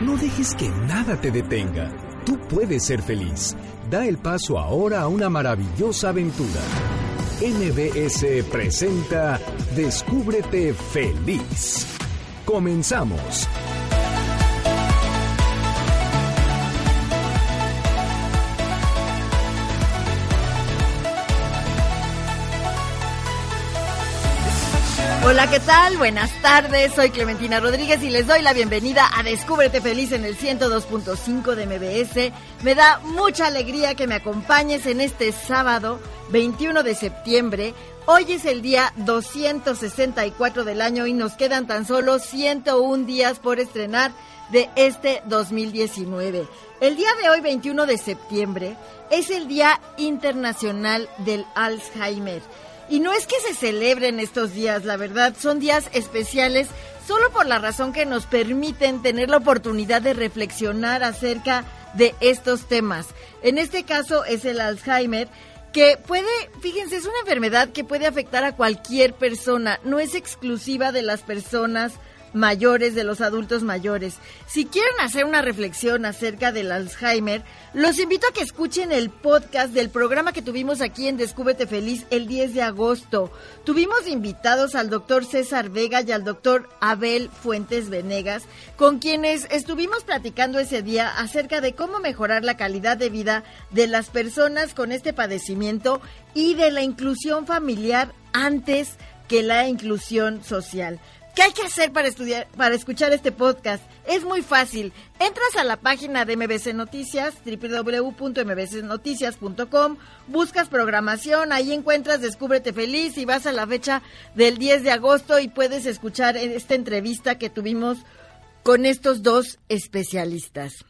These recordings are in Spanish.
No dejes que nada te detenga. Tú puedes ser feliz. Da el paso ahora a una maravillosa aventura. NBS presenta Descúbrete feliz. Comenzamos. Hola, ¿qué tal? Buenas tardes, soy Clementina Rodríguez y les doy la bienvenida a Descúbrete Feliz en el 102.5 de MBS. Me da mucha alegría que me acompañes en este sábado 21 de septiembre. Hoy es el día 264 del año y nos quedan tan solo 101 días por estrenar de este 2019. El día de hoy, 21 de septiembre, es el Día Internacional del Alzheimer. Y no es que se celebren estos días, la verdad, son días especiales solo por la razón que nos permiten tener la oportunidad de reflexionar acerca de estos temas. En este caso es el Alzheimer, que puede, fíjense, es una enfermedad que puede afectar a cualquier persona, no es exclusiva de las personas mayores, de los adultos mayores. Si quieren hacer una reflexión acerca del Alzheimer, los invito a que escuchen el podcast del programa que tuvimos aquí en Descúbrete Feliz el 10 de agosto. Tuvimos invitados al doctor César Vega y al doctor Abel Fuentes Venegas, con quienes estuvimos platicando ese día acerca de cómo mejorar la calidad de vida de las personas con este padecimiento y de la inclusión familiar antes que la inclusión social. ¿Qué hay que hacer para estudiar, para escuchar este podcast? Es muy fácil. Entras a la página de MBC Noticias, www.mbcnoticias.com, buscas programación, ahí encuentras Descúbrete Feliz y vas a la fecha del 10 de agosto y puedes escuchar esta entrevista que tuvimos con estos dos especialistas.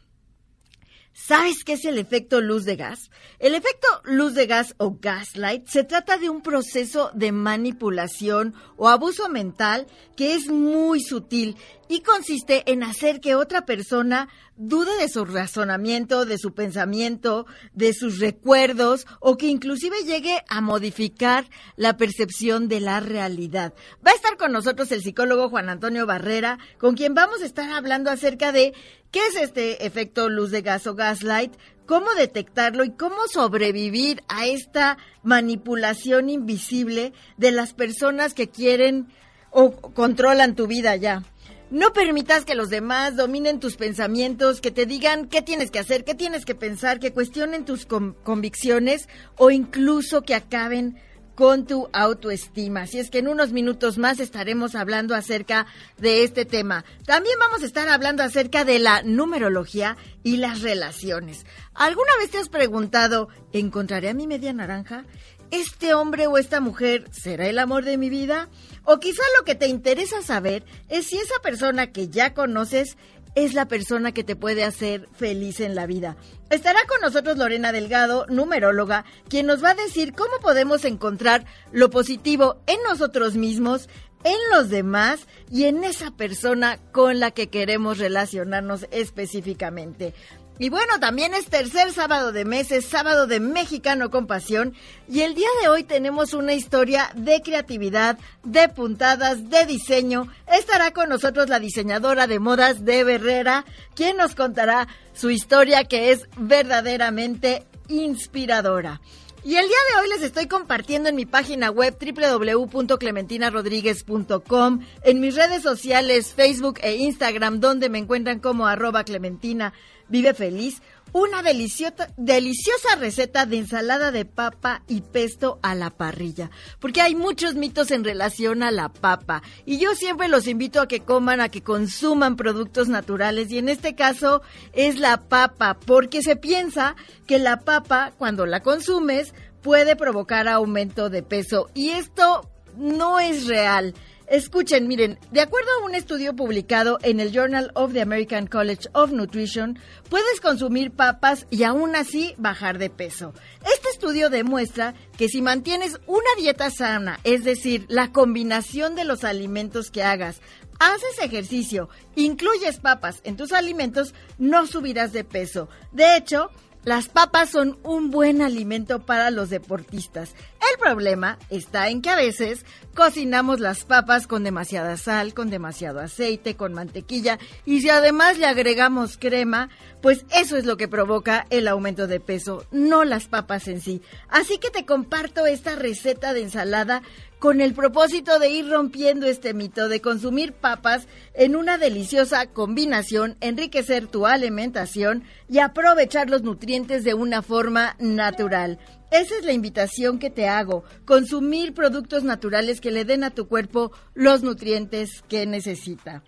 ¿Sabes qué es el efecto luz de gas? El efecto luz de gas o gaslight se trata de un proceso de manipulación o abuso mental que es muy sutil y consiste en hacer que otra persona dude de su razonamiento, de su pensamiento, de sus recuerdos o que inclusive llegue a modificar la percepción de la realidad. Va a estar con nosotros el psicólogo Juan Antonio Barrera, con quien vamos a estar hablando acerca de qué es este efecto luz de gas o gaslight, cómo detectarlo y cómo sobrevivir a esta manipulación invisible de las personas que quieren o controlan tu vida ya. No permitas que los demás dominen tus pensamientos, que te digan qué tienes que hacer, qué tienes que pensar, que cuestionen tus convicciones o incluso que acaben con tu autoestima. Así es que en unos minutos más estaremos hablando acerca de este tema. También vamos a estar hablando acerca de la numerología y las relaciones. ¿Alguna vez te has preguntado, ¿encontraré a mi media naranja? ¿Este hombre o esta mujer será el amor de mi vida? O quizá lo que te interesa saber es si esa persona que ya conoces es la persona que te puede hacer feliz en la vida. Estará con nosotros Lorena Delgado, numeróloga, quien nos va a decir cómo podemos encontrar lo positivo en nosotros mismos, en los demás y en esa persona con la que queremos relacionarnos específicamente. Y bueno, también es tercer sábado de mes, es sábado de Mexicano con Pasión. Y el día de hoy tenemos una historia de creatividad, de puntadas, de diseño. Estará con nosotros la diseñadora de modas de Herrera, quien nos contará su historia que es verdaderamente inspiradora. Y el día de hoy les estoy compartiendo en mi página web www.clementinarodríguez.com, en mis redes sociales Facebook e Instagram, donde me encuentran como arroba Clementina. Vive Feliz, una deliciosa, deliciosa receta de ensalada de papa y pesto a la parrilla, porque hay muchos mitos en relación a la papa. Y yo siempre los invito a que coman, a que consuman productos naturales. Y en este caso es la papa, porque se piensa que la papa cuando la consumes puede provocar aumento de peso. Y esto no es real. Escuchen, miren, de acuerdo a un estudio publicado en el Journal of the American College of Nutrition, puedes consumir papas y aún así bajar de peso. Este estudio demuestra que si mantienes una dieta sana, es decir, la combinación de los alimentos que hagas, haces ejercicio, incluyes papas en tus alimentos, no subirás de peso. De hecho, las papas son un buen alimento para los deportistas. El problema está en que a veces cocinamos las papas con demasiada sal, con demasiado aceite, con mantequilla y si además le agregamos crema, pues eso es lo que provoca el aumento de peso, no las papas en sí. Así que te comparto esta receta de ensalada con el propósito de ir rompiendo este mito de consumir papas en una deliciosa combinación, enriquecer tu alimentación y aprovechar los nutrientes de una forma natural. Esa es la invitación que te hago, consumir productos naturales que le den a tu cuerpo los nutrientes que necesita.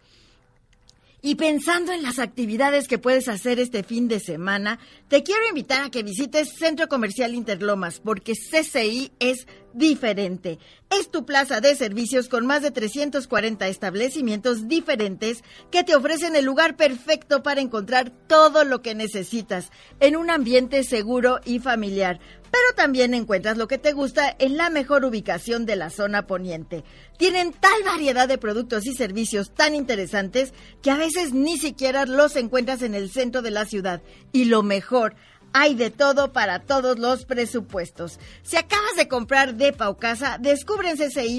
Y pensando en las actividades que puedes hacer este fin de semana, te quiero invitar a que visites Centro Comercial Interlomas, porque CCI es diferente. Es tu plaza de servicios con más de 340 establecimientos diferentes que te ofrecen el lugar perfecto para encontrar todo lo que necesitas en un ambiente seguro y familiar. Pero también encuentras lo que te gusta en la mejor ubicación de la zona poniente. Tienen tal variedad de productos y servicios tan interesantes que a veces ni siquiera los encuentras en el centro de la ciudad. Y lo mejor, hay de todo para todos los presupuestos. Si acabas de comprar depa o casa, descubre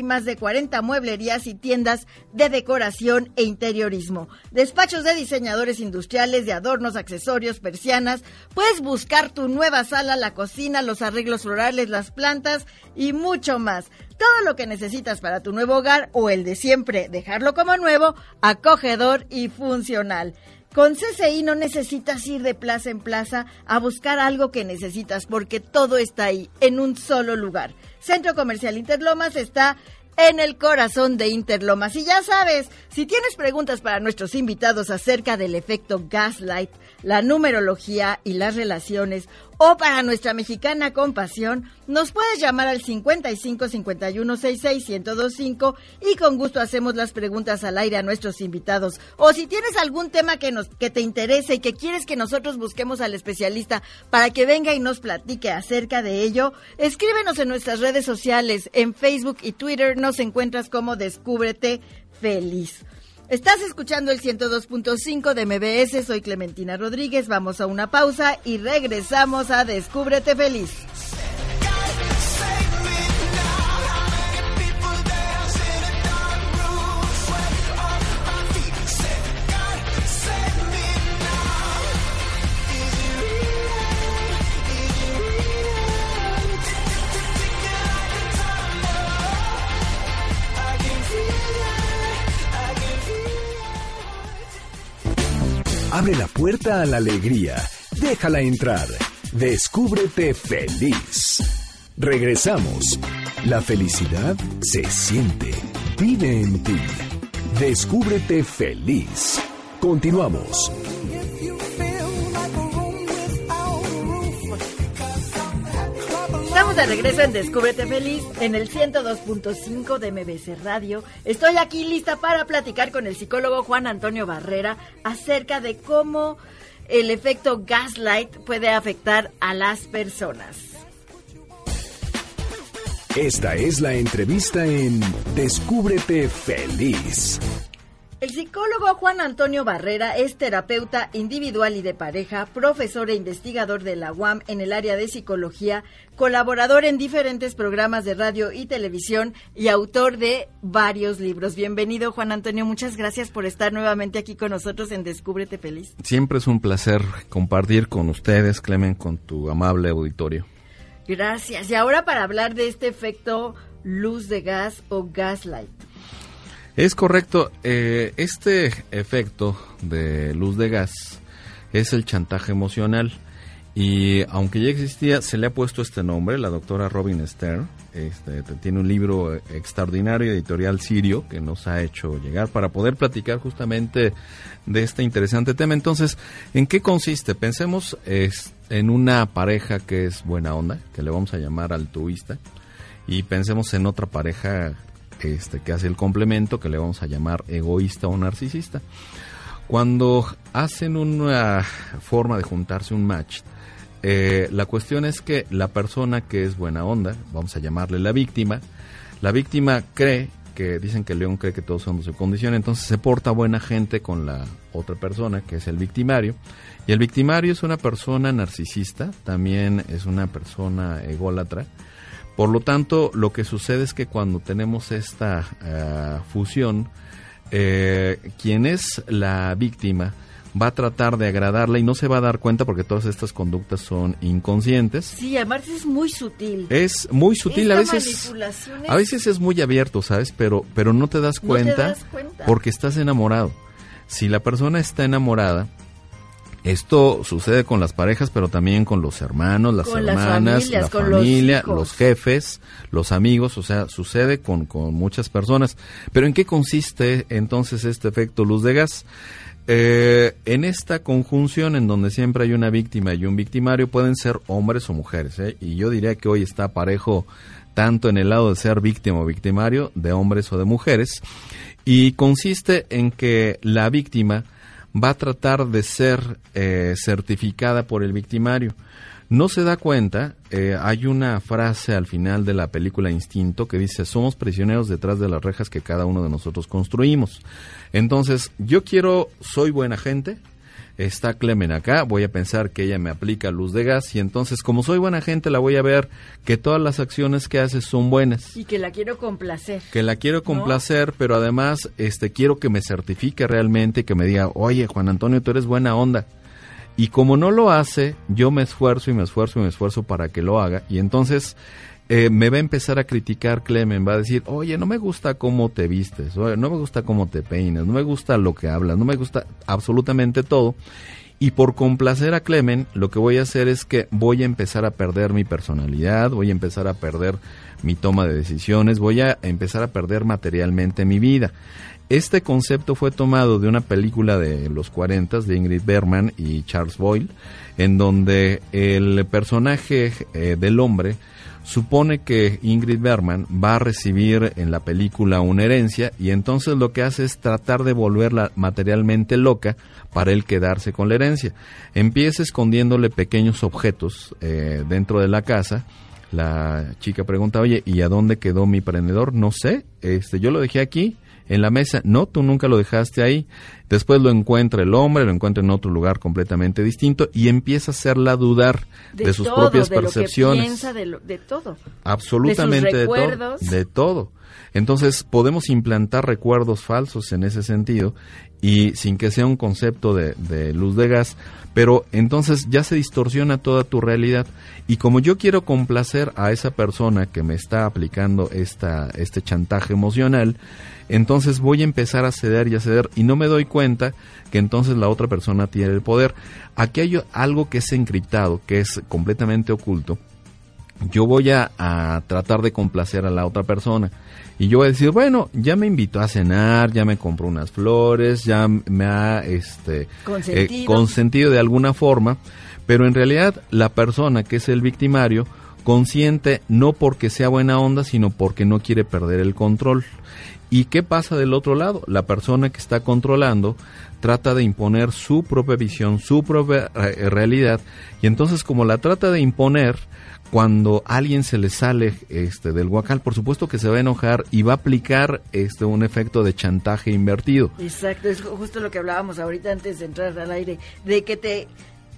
más de 40 mueblerías y tiendas de decoración e interiorismo. Despachos de diseñadores industriales, de adornos, accesorios, persianas. Puedes buscar tu nueva sala, la cocina, los arreglos florales, las plantas y mucho más. Todo lo que necesitas para tu nuevo hogar o el de siempre, dejarlo como nuevo, acogedor y funcional. Con CCI no necesitas ir de plaza en plaza a buscar algo que necesitas porque todo está ahí, en un solo lugar. Centro Comercial Interlomas está en el corazón de Interlomas. Y ya sabes, si tienes preguntas para nuestros invitados acerca del efecto gaslight, la numerología y las relaciones, o para nuestra mexicana compasión, nos puedes llamar al 55 51 66 1025 y con gusto hacemos las preguntas al aire a nuestros invitados. O si tienes algún tema que nos que te interese y que quieres que nosotros busquemos al especialista para que venga y nos platique acerca de ello, escríbenos en nuestras redes sociales, en Facebook y Twitter nos encuentras como Descúbrete Feliz. Estás escuchando el 102.5 de MBS, soy Clementina Rodríguez, vamos a una pausa y regresamos a Descúbrete Feliz. Abre la puerta a la alegría. Déjala entrar. Descúbrete feliz. Regresamos. La felicidad se siente. Vive en ti. Descúbrete feliz. Continuamos. Estamos de regreso en Descúbrete Feliz en el 102.5 de MBC Radio. Estoy aquí lista para platicar con el psicólogo Juan Antonio Barrera acerca de cómo el efecto gaslight puede afectar a las personas. Esta es la entrevista en Descúbrete feliz. El psicólogo Juan Antonio Barrera es terapeuta individual y de pareja, profesor e investigador de la UAM en el área de psicología, colaborador en diferentes programas de radio y televisión y autor de varios libros. Bienvenido Juan Antonio, muchas gracias por estar nuevamente aquí con nosotros en Descúbrete Feliz. Siempre es un placer compartir con ustedes, Clemen, con tu amable auditorio. Gracias. Y ahora para hablar de este efecto luz de gas o gaslight. Es correcto. Eh, este efecto de luz de gas es el chantaje emocional. Y aunque ya existía, se le ha puesto este nombre, la doctora Robin Stern. Este, tiene un libro extraordinario, editorial Sirio, que nos ha hecho llegar para poder platicar justamente de este interesante tema. Entonces, ¿en qué consiste? Pensemos en una pareja que es buena onda, que le vamos a llamar altruista, y pensemos en otra pareja este, que hace el complemento, que le vamos a llamar egoísta o narcisista. Cuando hacen una forma de juntarse un match, eh, la cuestión es que la persona que es buena onda, vamos a llamarle la víctima, la víctima cree que dicen que el león cree que todos de su condición, entonces se porta buena gente con la otra persona, que es el victimario. Y el victimario es una persona narcisista, también es una persona ególatra. Por lo tanto, lo que sucede es que cuando tenemos esta eh, fusión, eh, quien es la víctima va a tratar de agradarla y no se va a dar cuenta porque todas estas conductas son inconscientes. Sí, además es muy sutil. Es muy sutil, a veces a veces es muy abierto, ¿sabes? Pero pero no te das cuenta, porque estás enamorado. Si la persona está enamorada, esto sucede con las parejas, pero también con los hermanos, las hermanas, la familia, los, jefes, los amigos, o sea, sucede con, con muchas personas. Pero ¿en qué consiste entonces este efecto luz de gas? Eh, en esta conjunción en donde siempre hay una víctima y un victimario pueden ser hombres o mujeres. ¿eh? Y yo diría que hoy está parejo tanto en el lado de ser víctima o victimario, de hombres o de mujeres. Y consiste en que la víctima va a tratar de ser eh, certificada por el victimario. No se da cuenta, eh, hay una frase al final de la película Instinto que dice, somos prisioneros detrás de las rejas que cada uno de nosotros construimos. Entonces, yo quiero, soy buena gente, está Clemen acá, voy a pensar que ella me aplica luz de gas y entonces como soy buena gente la voy a ver que todas las acciones que hace son buenas. Y que la quiero complacer. Que la quiero complacer, pero además este quiero que me certifique realmente, que me diga, oye Juan Antonio, tú eres buena onda. Y como no lo hace, yo me esfuerzo y me esfuerzo y me esfuerzo para que lo haga. Y entonces eh, me va a empezar a criticar Clemen, va a decir, oye, no me gusta cómo te vistes, no me gusta cómo te peinas, no me gusta lo que hablas, no me gusta absolutamente todo. Y por complacer a Clemen, lo que voy a hacer es que voy a empezar a perder mi personalidad, voy a empezar a perder mi toma de decisiones, voy a empezar a perder materialmente mi vida. Este concepto fue tomado de una película de los 40 de Ingrid Bergman y Charles Boyle, en donde el personaje eh, del hombre supone que Ingrid Bergman va a recibir en la película una herencia y entonces lo que hace es tratar de volverla materialmente loca para él quedarse con la herencia. Empieza escondiéndole pequeños objetos eh, dentro de la casa. La chica pregunta, oye, ¿y a dónde quedó mi prendedor? No sé, este, yo lo dejé aquí en la mesa. No, tú nunca lo dejaste ahí. Después lo encuentra el hombre, lo encuentra en otro lugar completamente distinto y empieza a hacerla dudar de, sus propias percepciones. de, todo. Absolutamente de, todo. De todo. Entonces podemos implantar recuerdos falsos en ese sentido y sin que sea un concepto de, de, luz de gas, pero entonces ya se distorsiona toda tu realidad. Y como yo quiero complacer a esa persona que me está aplicando esta, este chantaje emocional, entonces voy a empezar a ceder y a ceder y no me doy cuenta que entonces la otra persona tiene el poder. Aquí hay algo que es encriptado, que es completamente oculto. Yo voy a, tratar de complacer a la otra persona. Y yo voy a decir, bueno, ya me invitó a cenar, ya me compró unas flores, ya me ha este, consentido. Eh, consentido de alguna forma, pero en realidad la persona que es el victimario consiente no porque sea buena onda, sino porque no quiere perder el control. ¿Y qué pasa del otro lado? La persona que está controlando trata de imponer su propia visión, su propia eh, realidad, y entonces como la trata de imponer, cuando alguien se le sale este del guacal, por supuesto que se va a enojar y va a aplicar este un efecto de chantaje invertido. Exacto, es justo lo que hablábamos ahorita antes de entrar al aire, de que te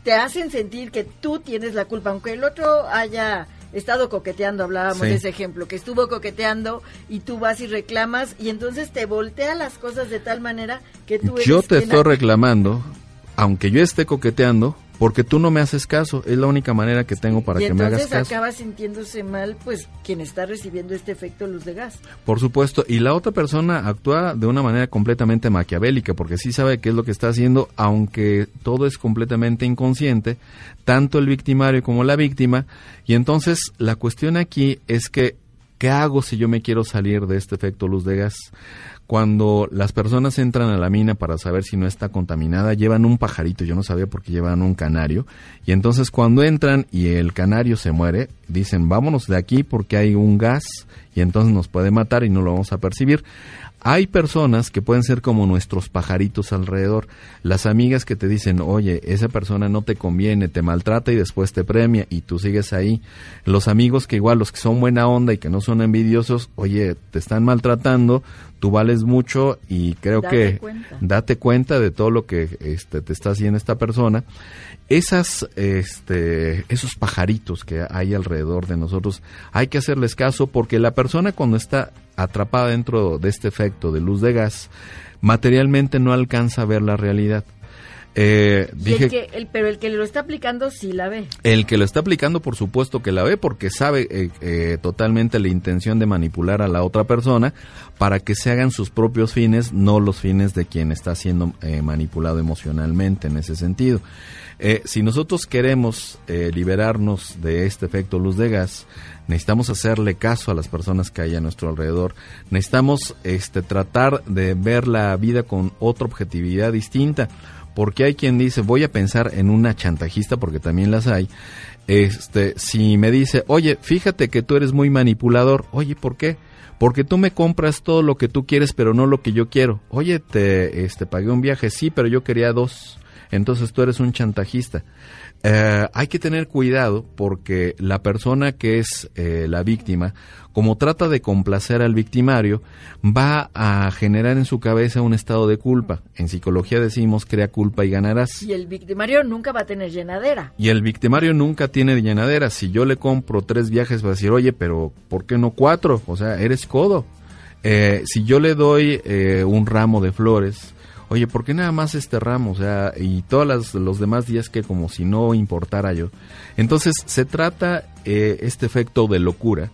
te hacen sentir que tú tienes la culpa, aunque el otro haya estado coqueteando, hablábamos de ese ejemplo, que estuvo coqueteando y tú vas y reclamas y entonces te voltea las cosas de tal manera que tú... Yo te estoy reclamando, aunque yo esté coqueteando, porque tú no me haces caso, es la única manera que tengo para que me hagas caso. entonces acaba sintiéndose mal, pues, quien está recibiendo este efecto luz de gas. Por supuesto, y la otra persona actúa de una manera completamente maquiavélica, porque sí sabe qué es lo que está haciendo, aunque todo es completamente inconsciente, tanto el victimario como la víctima, y entonces la cuestión aquí es que ¿Qué hago si yo me quiero salir de este efecto luz de gas? Cuando las personas entran a la mina para saber si no está contaminada, llevan un pajarito, yo no sabía por qué llevan un canario, y entonces cuando entran y el canario se muere, dicen vámonos de aquí porque hay un gas y entonces nos puede matar y no lo vamos a percibir. Hay personas que pueden ser como nuestros pajaritos alrededor, las amigas que te dicen, oye, esa persona no te conviene, te maltrata y después te premia y tú sigues ahí. Los amigos que igual, los que son buena onda y que no son envidiosos, oye, te están maltratando, tú vales mucho y creo que date cuenta de todo lo que este, te está haciendo esta persona. Esas, este, esos pajaritos que hay alrededor de nosotros, hay que hacerles caso porque la persona cuando está atrapada dentro de este efecto de luz de gas, materialmente no alcanza a ver la realidad. Eh, dije, el pero el que lo está aplicando sí la ve. El que lo está aplicando, por supuesto que la ve, porque sabe eh, eh, totalmente la intención de manipular a la otra persona para que se hagan sus propios fines, no los fines de quien está siendo manipulado emocionalmente en ese sentido. si nosotros queremos liberarnos de este efecto luz de gas, necesitamos hacerle caso a las personas que hay a nuestro alrededor, necesitamos este, tratar de ver la vida con otra objetividad distinta porque hay quien dice, voy a pensar en una chantajista, porque también las hay, este, si me dice, oye, fíjate que tú eres muy manipulador, oye, ¿por qué? Porque tú me compras todo lo que tú quieres, pero no lo que yo quiero. Oye, te este, pagué un viaje, sí, pero yo quería dos. Entonces tú eres un chantajista. Eh, hay que tener cuidado porque la persona que es eh, la víctima, como trata de complacer al victimario, va a generar en su cabeza un estado de culpa. En psicología decimos crea culpa y ganarás. Y el victimario nunca va a tener llenadera. Y el victimario nunca tiene llenadera. Si yo le compro tres viajes va a decir, oye, pero ¿por qué no cuatro? O sea, eres codo. Eh, si yo le doy un ramo de flores, oye, ¿por qué nada más este ramo? O sea, y todos los demás días que como si no importara yo. Entonces se trata eh, este efecto de locura,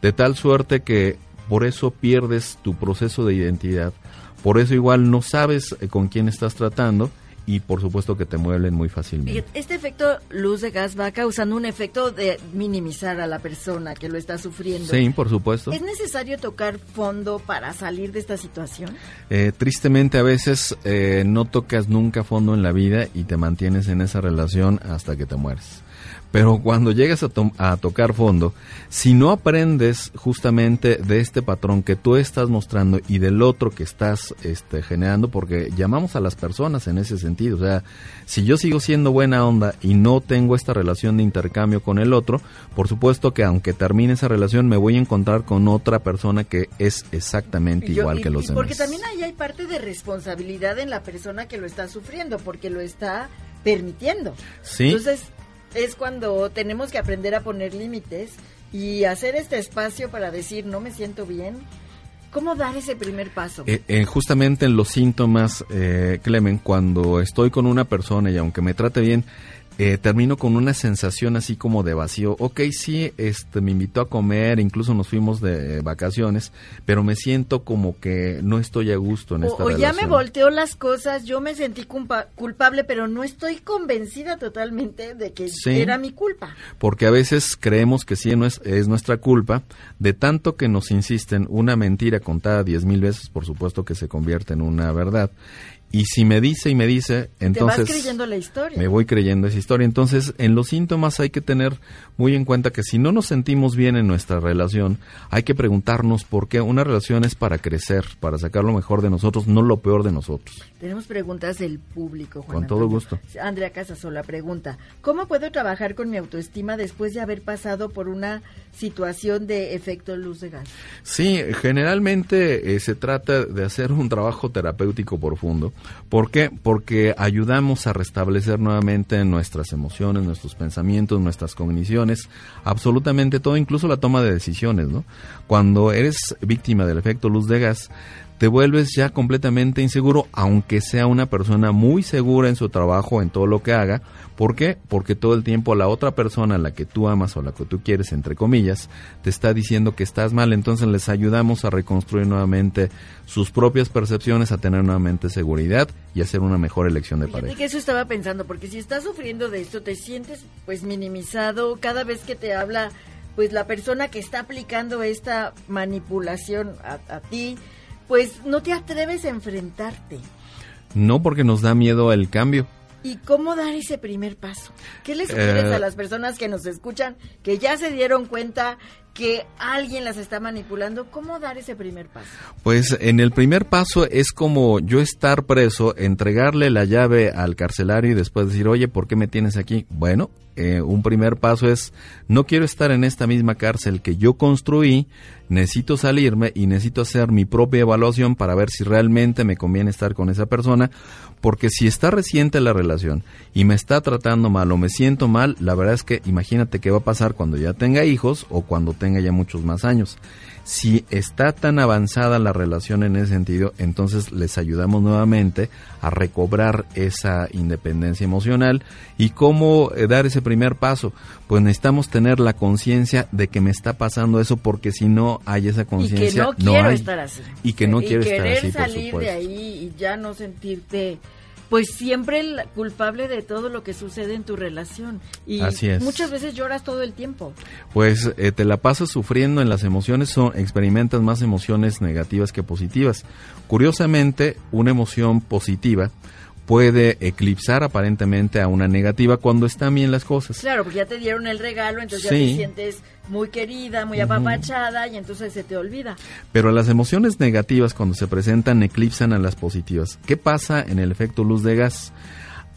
de tal suerte que por eso pierdes tu proceso de identidad, por eso igual no sabes eh, con quién estás tratando y por supuesto que te mueven muy fácilmente. Este efecto luz de gas va causando un efecto de minimizar a la persona que lo está sufriendo. Sí, por supuesto. ¿Es necesario tocar fondo para salir de esta situación? Eh, tristemente a veces eh, no tocas nunca fondo en la vida y te mantienes en esa relación hasta que te mueres. Pero cuando llegas a, tocar fondo, si no aprendes justamente de este patrón que tú estás mostrando y del otro que estás este, generando, porque llamamos a las personas en ese sentido, o sea, si yo sigo siendo buena onda y no tengo esta relación de intercambio con el otro, por supuesto que aunque termine esa relación me voy a encontrar con otra persona que es exactamente igual que los demás. Porque también ahí hay parte de responsabilidad en la persona que lo está sufriendo, porque lo está permitiendo. Sí. Entonces, es cuando tenemos que aprender a poner límites y hacer este espacio para decir no me siento bien. ¿Cómo dar ese primer paso? Eh, eh, justamente en los síntomas, eh, Clemen, cuando estoy con una persona y aunque me trate bien, eh, termino con una sensación así como de vacío. Ok, sí, este, me invitó a comer, incluso nos fuimos de vacaciones, pero me siento como que no estoy a gusto en esta o relación. O ya me volteó las cosas, yo me sentí culpable, pero no estoy convencida totalmente de que era mi culpa. Porque a veces creemos que sí es, es nuestra culpa, de tanto que nos insisten una mentira contada diez mil veces, por supuesto que se convierte en una verdad. Y si me dice y me dice, entonces... Te vas creyendo la historia. Me voy creyendo esa historia. Entonces, en los síntomas hay que tener muy en cuenta que si no nos sentimos bien en nuestra relación, hay que preguntarnos por qué una relación es para crecer, para sacar lo mejor de nosotros, no lo peor de nosotros. Tenemos preguntas del público, Juan Con todo gusto. Andrea Casasola pregunta, ¿cómo puedo trabajar con mi autoestima después de haber pasado por una situación de efecto luz de gas? Sí, generalmente eh, se trata de hacer un trabajo terapéutico profundo ¿Por qué? Porque ayudamos a restablecer nuevamente nuestras emociones, nuestros pensamientos, nuestras cogniciones, absolutamente todo, incluso la toma de decisiones, ¿no? Cuando eres víctima del efecto luz de gas, te vuelves ya completamente inseguro, aunque sea una persona muy segura en su trabajo, en todo lo que haga. ¿Por qué? Porque todo el tiempo la otra persona, la que tú amas o la que tú quieres, entre comillas, te está diciendo que estás mal. Entonces les ayudamos a reconstruir nuevamente sus propias percepciones, a tener nuevamente seguridad y hacer una mejor elección de pareja. que eso estaba pensando, porque si estás sufriendo de esto, te sientes pues minimizado cada vez que te habla pues la persona que está aplicando esta manipulación a, a ti pues no te atreves a enfrentarte. No porque nos da miedo el cambio. ¿Y cómo dar ese primer paso? ¿Qué les sugieres Eh, a las personas que nos escuchan, que ya se dieron cuenta que alguien las está manipulando? ¿Cómo dar ese primer paso? Pues en el primer paso es como yo estar preso, entregarle la llave al carcelario y después decir, oye, ¿por qué me tienes aquí? Bueno, eh, un primer paso es, no quiero estar en esta misma cárcel que yo construí, necesito salirme y necesito hacer mi propia evaluación para ver si realmente me conviene estar con esa persona, porque si está reciente la relación y me está tratando mal o me siento mal, la verdad es que imagínate qué va a pasar cuando ya tenga hijos o cuando tenga ya muchos más años. Si está tan avanzada la relación en ese sentido, entonces les ayudamos nuevamente a recobrar esa independencia emocional. ¿Y cómo eh, dar ese primer paso? Pues necesitamos tener la conciencia de que me está pasando eso porque si no hay esa Y que conciencia, no quiero hay. estar así. Y que no quiero estar querer así, por salir de supuesto. ahí y ya no sentirte, pues siempre el culpable de todo lo que sucede en tu relación. Y Así es. muchas veces lloras todo el tiempo. Pues eh, te la pasas sufriendo en las emociones, son, experimentas más emociones negativas que positivas. Curiosamente, una emoción positiva puede eclipsar aparentemente a una negativa cuando están bien las cosas. Claro, porque ya te dieron el regalo, entonces ya Sí. te sientes muy querida, muy apapachada y entonces se te olvida. Pero las emociones negativas cuando se presentan eclipsan a las positivas. ¿Qué pasa en el efecto luz de gas?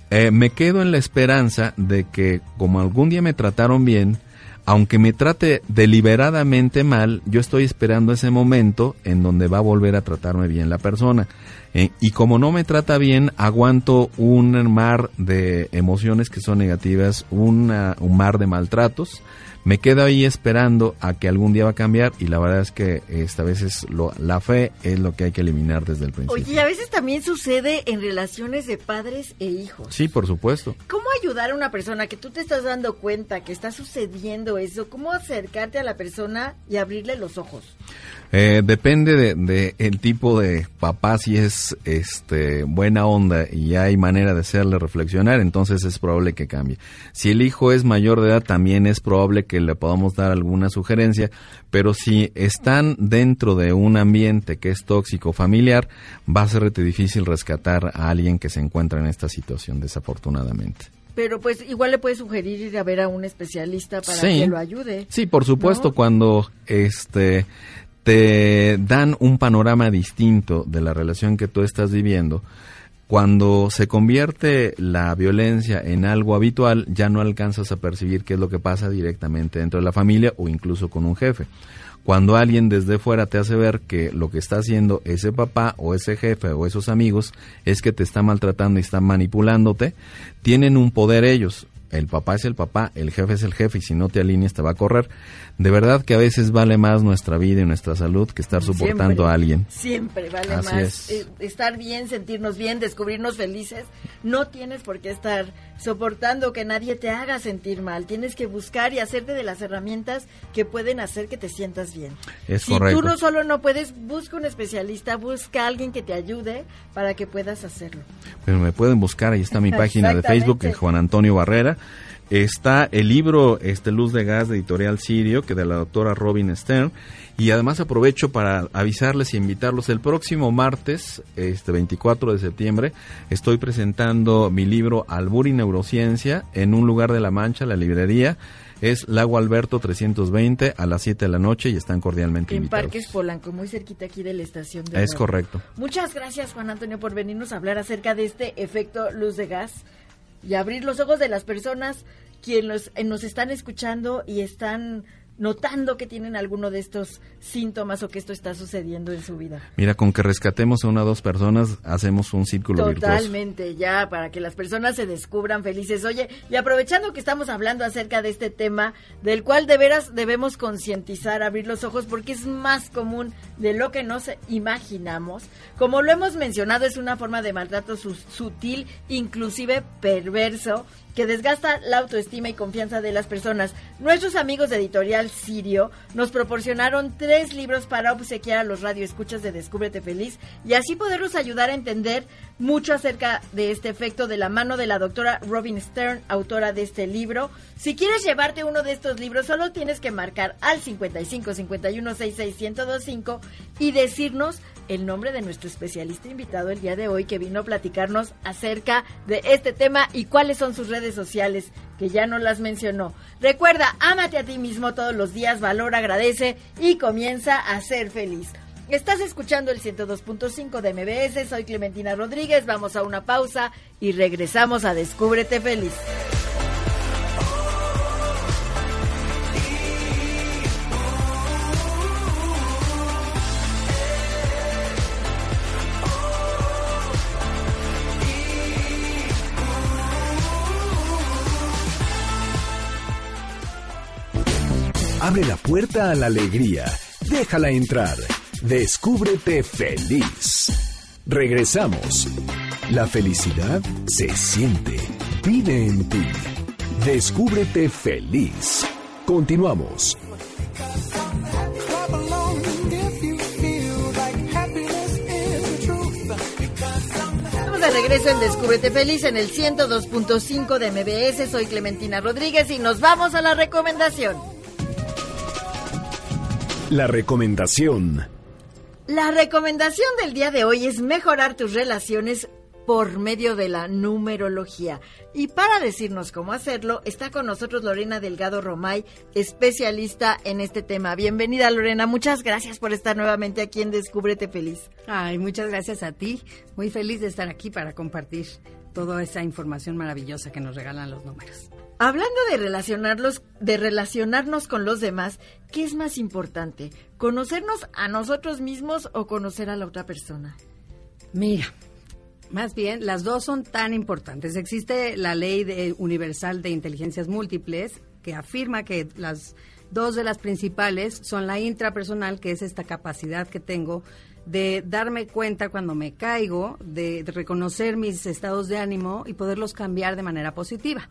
Eh, me quedo en la esperanza de que como algún día me trataron bien, aunque me trate deliberadamente mal, yo estoy esperando ese momento en donde va a volver a tratarme bien la persona. Eh, y como no me trata bien, aguanto un mar de emociones que son negativas, un mar de maltratos. Me quedo ahí esperando a que algún día va a cambiar y la verdad es que esta vez es lo, la fe es lo que hay que eliminar desde el principio. Oye, y a veces también sucede en relaciones de padres e hijos. Sí, por supuesto. ¿Cómo ayudar a una persona que tú te estás dando cuenta que está sucediendo eso? ¿Cómo acercarte a la persona y abrirle los ojos? Eh, depende de, de el tipo de papá si es este buena onda y hay manera de hacerle reflexionar, entonces es probable que cambie. Si el hijo es mayor de edad, también es probable que le podamos dar alguna sugerencia, pero si están dentro de un ambiente que es tóxico familiar, va a ser difícil rescatar a alguien que se encuentra en esta situación, desafortunadamente. Pero pues igual le puedes sugerir ir a ver a un especialista para Sí. que lo ayude. Sí, por supuesto, ¿No? cuando este te dan un panorama distinto de la relación que tú estás viviendo, cuando se convierte la violencia en algo habitual, ya no alcanzas a percibir qué es lo que pasa directamente dentro de la familia o incluso con un jefe. Cuando alguien desde fuera te hace ver que lo que está haciendo ese papá o ese jefe o esos amigos es que te está maltratando y está manipulándote, tienen un poder ellos. El papá es el papá, el jefe es el jefe y si no te alineas te va a correr. De verdad que a veces vale más nuestra vida y nuestra salud que estar soportando Siempre, a alguien. Siempre vale Así más es. eh, estar bien, sentirnos bien, descubrirnos felices. No tienes por qué estar soportando que nadie te haga sentir mal. Tienes que buscar y hacerte de las herramientas que pueden hacer que te sientas bien. Es si correcto. tú no solo no puedes, busca un especialista, busca a alguien que te ayude para que puedas hacerlo. Pero me pueden buscar, ahí está mi página de Facebook, es Juan Antonio Barrera. Está el libro este Luz de Gas de Editorial Sirio, que de la doctora Robin Stern. Y además aprovecho para avisarles y invitarlos. El próximo martes, este 24 de septiembre, estoy presentando mi libro Albur y Neurociencia en un lugar de La Mancha, la librería. Es Lago Alberto 320 a las 7 de la noche y están cordialmente En invitados. Parques Polanco, muy cerquita aquí de la estación de Es correcto. Muchas gracias, Juan Antonio, por venirnos a hablar acerca de este efecto luz de gas y abrir los ojos de las personas quienes nos, eh, nos están escuchando y están notando que tienen alguno de estos síntomas o que esto está sucediendo en su vida. Mira, con que rescatemos a una o dos personas, hacemos un círculo virtuoso. Totalmente, ya, para que las personas se descubran felices. Oye, y aprovechando que estamos hablando acerca de este tema, del cual de veras debemos concientizar, abrir los ojos, porque es más común de lo que nos imaginamos. Como lo hemos mencionado, es una forma de maltrato su- sutil, inclusive perverso, que desgasta la autoestima y confianza de las personas. Nuestros amigos de Editorial Sirio nos proporcionaron tres libros para obsequiar a los radioescuchas de Descúbrete Feliz y así poderlos ayudar a entender mucho acerca de este efecto de la mano de la doctora Robin Stern, autora de este libro. Si quieres llevarte uno de estos libros, solo tienes que marcar al 55 51 66 1025 y decirnos el nombre de nuestro especialista invitado el día de hoy que vino a platicarnos acerca de este tema y cuáles son sus redes sociales, que ya no las mencionó. Recuerda, ámate a ti mismo todos los días, valor, agradece y comienza a ser feliz. Estás escuchando el 102.5 de MBS, soy Clementina Rodríguez, vamos a una pausa y regresamos a Descúbrete Feliz. Abre la puerta a la alegría. Déjala entrar. Descúbrete feliz. Regresamos. La felicidad se siente. Vive en ti. Descúbrete feliz. Continuamos. Estamos de regreso en Descúbrete Feliz en el 102.5 de MBS. Soy Clementina Rodríguez y nos vamos a la recomendación. La recomendación. La recomendación del día de hoy es mejorar tus relaciones por medio de la numerología. Y para decirnos cómo hacerlo, está con nosotros Lorena Delgado Romay, especialista en este tema. Bienvenida Lorena, muchas gracias por estar nuevamente aquí en Descúbrete Feliz. Ay, muchas gracias a ti. Muy feliz de estar aquí para compartir toda esa información maravillosa que nos regalan los números. Hablando de relacionarlos, de relacionarnos con los demás, ¿qué es más importante? ¿Conocernos a nosotros mismos o conocer a la otra persona? Mira, más bien, las dos son tan importantes. Existe la ley de- universal de inteligencias múltiples que afirma que las dos de las principales son la intrapersonal, que es esta capacidad que tengo de darme cuenta cuando me caigo, de, de reconocer mis estados de ánimo y poderlos cambiar de manera positiva.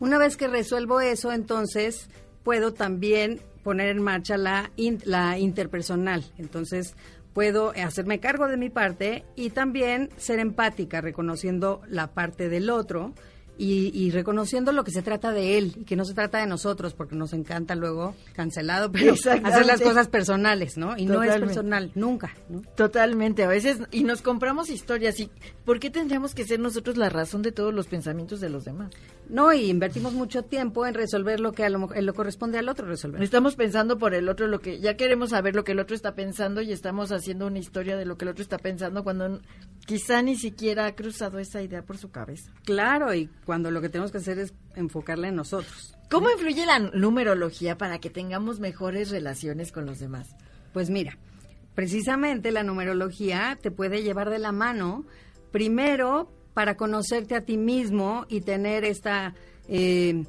Una vez que resuelvo eso, entonces puedo también poner en marcha la, la interpersonal. Entonces puedo hacerme cargo de mi parte y también ser empática, reconociendo la parte del otro y, y reconociendo lo que se trata de él y que no se trata de nosotros, porque nos encanta luego, cancelado, pero hacer las cosas personales, ¿no? Y no es personal, nunca, ¿no? Totalmente, a veces, y nos compramos historias, y ¿por qué tendríamos que ser nosotros la razón de todos los pensamientos de los demás? No, y invertimos mucho tiempo en resolver lo que a lo, lo corresponde al otro resolver. Estamos pensando por el otro lo que, ya queremos saber lo que el otro está pensando y estamos haciendo una historia de lo que el otro está pensando cuando quizá ni siquiera ha cruzado esa idea por su cabeza. Claro, y cuando lo que tenemos que hacer es enfocarla en nosotros. ¿Cómo influye la numerología para que tengamos mejores relaciones con los demás? Pues mira, precisamente la numerología te puede llevar de la mano, primero para conocerte a ti mismo y tener esta, eh,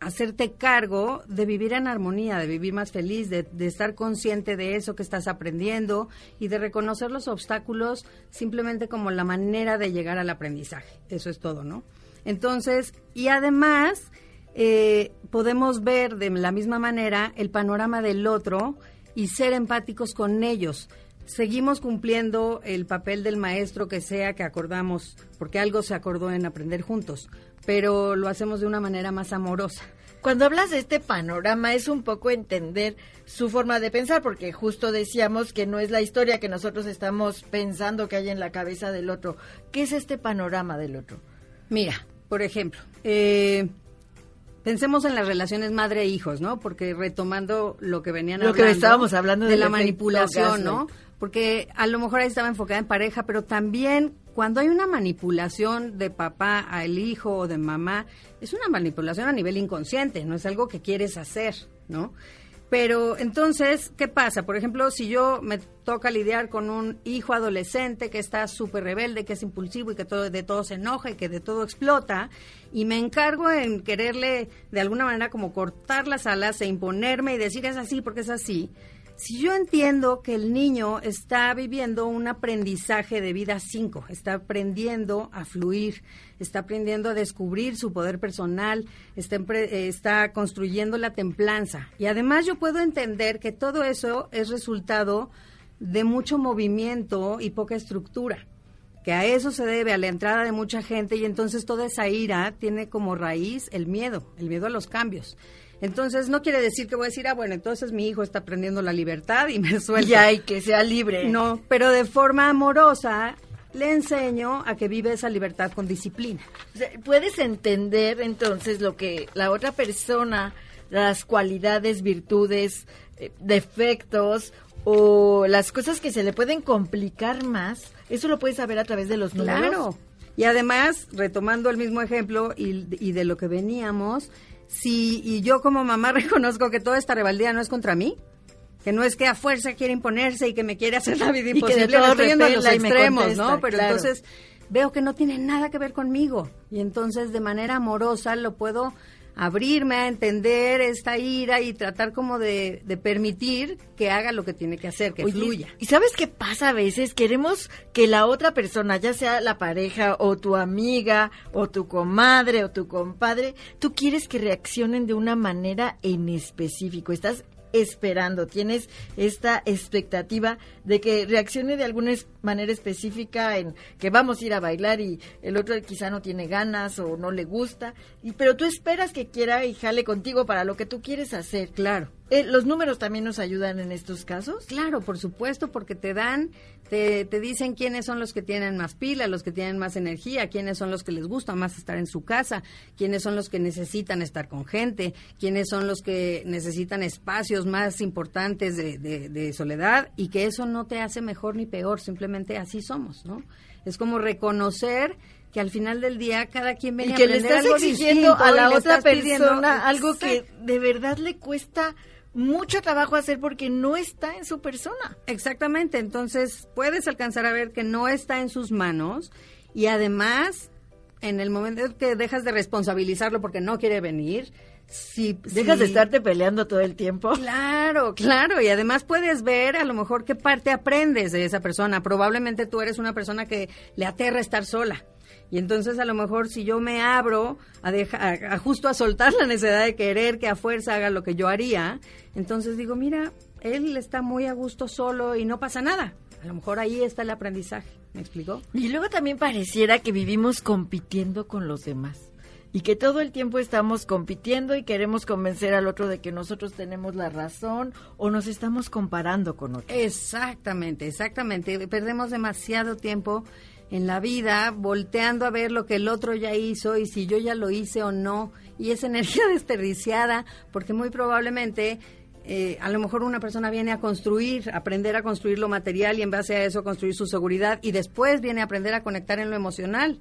hacerte cargo de vivir en armonía, de vivir más feliz, de, de estar consciente de eso que estás aprendiendo y de reconocer los obstáculos simplemente como la manera de llegar al aprendizaje. Eso es todo, ¿no? Entonces, y además, eh, podemos ver de la misma manera el panorama del otro y ser empáticos con ellos. Seguimos cumpliendo el papel del maestro que sea que acordamos, porque algo se acordó en aprender juntos, pero lo hacemos de una manera más amorosa. Cuando hablas de este panorama es un poco entender su forma de pensar, porque justo decíamos que no es la historia que nosotros estamos pensando que hay en la cabeza del otro. ¿Qué es este panorama del otro? Mira, por ejemplo, eh, pensemos en las relaciones madre-hijos, ¿no? Porque retomando lo que venían Lo que hablando estábamos hablando de del la manipulación, ¿no? Porque a lo mejor ahí estaba enfocada en pareja, pero también cuando hay una manipulación de papá al hijo o de mamá, es una manipulación a nivel inconsciente, no es algo que quieres hacer, ¿no? Pero entonces, ¿qué pasa? Por ejemplo, si yo me toca lidiar con un hijo adolescente que está súper rebelde, que es impulsivo y que todo, de todo se enoja y que de todo explota, y me encargo en quererle de alguna manera como cortar las alas e imponerme y decir es así porque es así, si yo entiendo que el niño está viviendo un aprendizaje de vida 5, está aprendiendo a fluir, está aprendiendo a descubrir su poder personal, está, eh, está construyendo la templanza. Y además yo puedo entender que todo eso es resultado de mucho movimiento y poca estructura que a eso se debe, a la entrada de mucha gente y entonces toda esa ira tiene como raíz el miedo, el miedo a los cambios. Entonces no quiere decir que voy a decir, ah, bueno, entonces mi hijo está aprendiendo la libertad y me suelto. Y hay que sea libre. No, pero de forma amorosa le enseño a que vive esa libertad con disciplina. O sea, puedes entender entonces lo que la otra persona, las cualidades, virtudes, eh, defectos o las cosas que se le pueden complicar más, eso lo puedes saber a través de los números. Claro. Y además, retomando el mismo ejemplo y, y de lo que veníamos, si y yo como mamá reconozco que toda esta rebeldía no es contra mí, que no es que a fuerza quiere imponerse y que me quiere hacer la vida Y que de imposible, todo me estoy yendo a los y extremos, contesta, ¿no? Pero claro. entonces veo que no tiene nada que ver conmigo y entonces de manera amorosa lo puedo abrirme a entender esta ira y tratar como de, de permitir que haga lo que tiene que hacer, que Oye, fluya. ¿Y sabes qué pasa a veces? Queremos que la otra persona, ya sea la pareja o tu amiga o tu comadre o tu compadre, tú quieres que reaccionen de una manera en específico. Estás esperando, tienes esta expectativa de que reaccione de alguna manera específica en que vamos a ir a bailar y el otro quizá no tiene ganas o no le gusta, y pero tú esperas que quiera y jale contigo para lo que tú quieres hacer. Claro. Eh, ¿Los números también nos ayudan en estos casos? Claro, por supuesto, porque te dan, te, te dicen quiénes son los que tienen más pila, los que tienen más energía, quiénes son los que les gusta más estar en su casa, quiénes son los que necesitan estar con gente, quiénes son los que necesitan espacios más importantes de, de- de soledad y que eso no te hace mejor ni peor, simplemente así somos, ¿no? Es como reconocer que al final del día cada quien viene y que a le estás algo exigiendo distinto a la otra persona algo que de verdad le cuesta mucho trabajo hacer porque no está en su persona. Exactamente, entonces puedes alcanzar a ver que no está en sus manos y además en el momento que dejas de responsabilizarlo porque no quiere venir, si Dejas si- de estarte peleando todo el tiempo. Claro, claro, y además puedes ver a lo mejor qué parte aprendes de esa persona. Probablemente tú eres una persona que le aterra estar sola. Y entonces a lo mejor si yo me abro a, a justo a soltar la necesidad de querer que a fuerza haga lo que yo haría, entonces digo, mira, él está muy a gusto solo y no pasa nada. A lo mejor ahí está el aprendizaje. ¿Me explicó? Y luego también pareciera que vivimos compitiendo con los demás. Y que todo el tiempo estamos compitiendo y queremos convencer al otro de que nosotros tenemos la razón o nos estamos comparando con otros. Exactamente, exactamente. Perdemos demasiado tiempo en la vida volteando a ver lo que el otro ya hizo y si yo ya lo hice o no. Y es energía desperdiciada porque muy probablemente eh, a lo mejor una persona viene a construir, aprender a construir lo material y en base a eso construir su seguridad y después viene a aprender a conectar en lo emocional.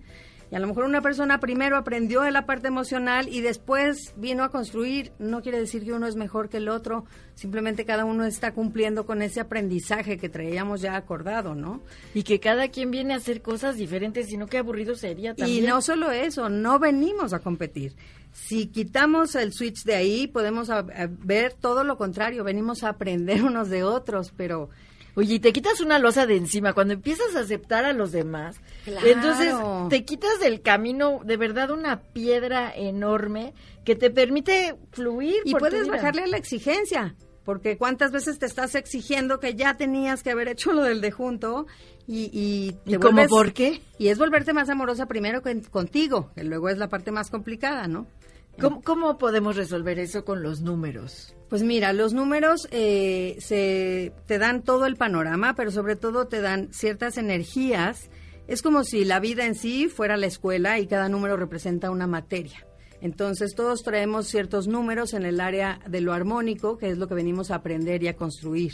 Y a lo mejor una persona primero aprendió de la parte emocional y después vino a construir. No quiere decir que uno es mejor que el otro, simplemente cada uno está cumpliendo con ese aprendizaje que traíamos ya acordado, ¿no? Y que cada quien viene a hacer cosas diferentes, sino que aburrido sería también. Y no solo eso, no venimos a competir. Si quitamos el switch de ahí, podemos a- a ver todo lo contrario, venimos a aprender unos de otros, pero Oye, y te quitas una losa de encima cuando empiezas a aceptar a los demás. Claro. Entonces te quitas del camino de verdad una piedra enorme que te permite fluir. y puedes bajarle la exigencia, porque cuántas veces te estás exigiendo que ya tenías que haber hecho lo del de junto y y, ¿Y te cómo vuelves- por qué? Y es volverte más amorosa primero que contigo, que luego es la parte más complicada, ¿no? ¿Cómo, cómo podemos resolver eso con los números? Pues mira, los números eh, se, te dan todo el panorama, pero sobre todo te dan ciertas energías. Es como si la vida en sí fuera la escuela y cada número representa una materia. Entonces todos traemos ciertos números en el área de lo armónico, que es lo que venimos a aprender y a construir.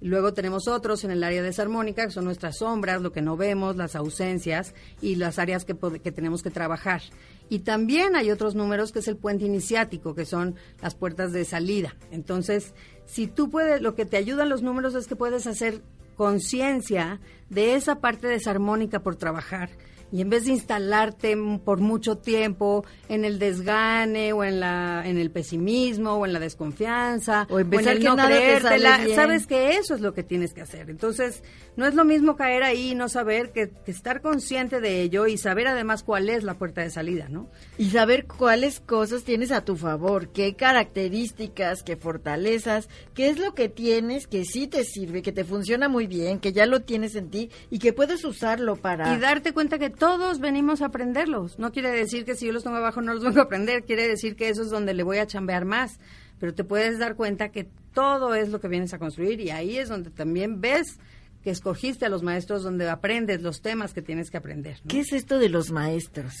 Luego tenemos otros en el área desarmónica, que son nuestras sombras, lo que no vemos, las ausencias y las áreas que, que tenemos que trabajar. Y también hay otros números que es el puente iniciático, que son las puertas de salida. Entonces, si tú puedes, lo que te ayudan los números es que puedes hacer conciencia de esa parte desarmónica por trabajar. Y en vez de instalarte por mucho tiempo en el desgane o en la en el pesimismo o en la desconfianza O en el que no creértela, sabes que eso es lo que tienes que hacer. Entonces, no es lo mismo caer ahí y no saber que, que estar consciente de ello y saber además cuál es la puerta de salida, ¿no? Y saber cuáles cosas tienes a tu favor, qué características, qué fortalezas, qué es lo que tienes que sí te sirve, que te funciona muy bien, que ya lo tienes en ti y que puedes usarlo para... Y darte cuenta que todos venimos a aprenderlos. No quiere decir que si yo los tengo abajo no los vengo a aprender, quiere decir que eso es donde le voy a chambear más. Pero te puedes dar cuenta que todo es lo que vienes a construir y ahí es donde también ves que escogiste a los maestros donde aprendes los temas que tienes que aprender. ¿Qué es esto de los maestros?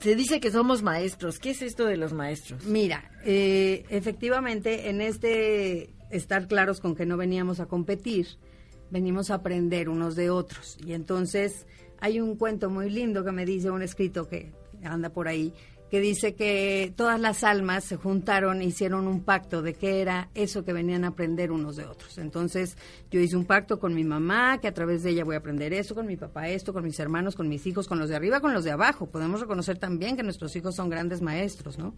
Se dice que somos maestros. ¿Qué es esto de los maestros? Mira, eh, efectivamente, en este estar claros con que no veníamos a competir, venimos a aprender unos de otros. Y entonces hay un cuento muy lindo que me dice un escrito que anda por ahí, que dice que todas las almas se juntaron e hicieron un pacto de qué era eso que venían a aprender unos de otros. Entonces yo hice un pacto con mi mamá, que a través de ella voy a aprender esto, con mi papá esto, con mis hermanos, con mis hijos, con los de arriba, con los de abajo. Podemos reconocer también que nuestros hijos son grandes maestros, ¿no?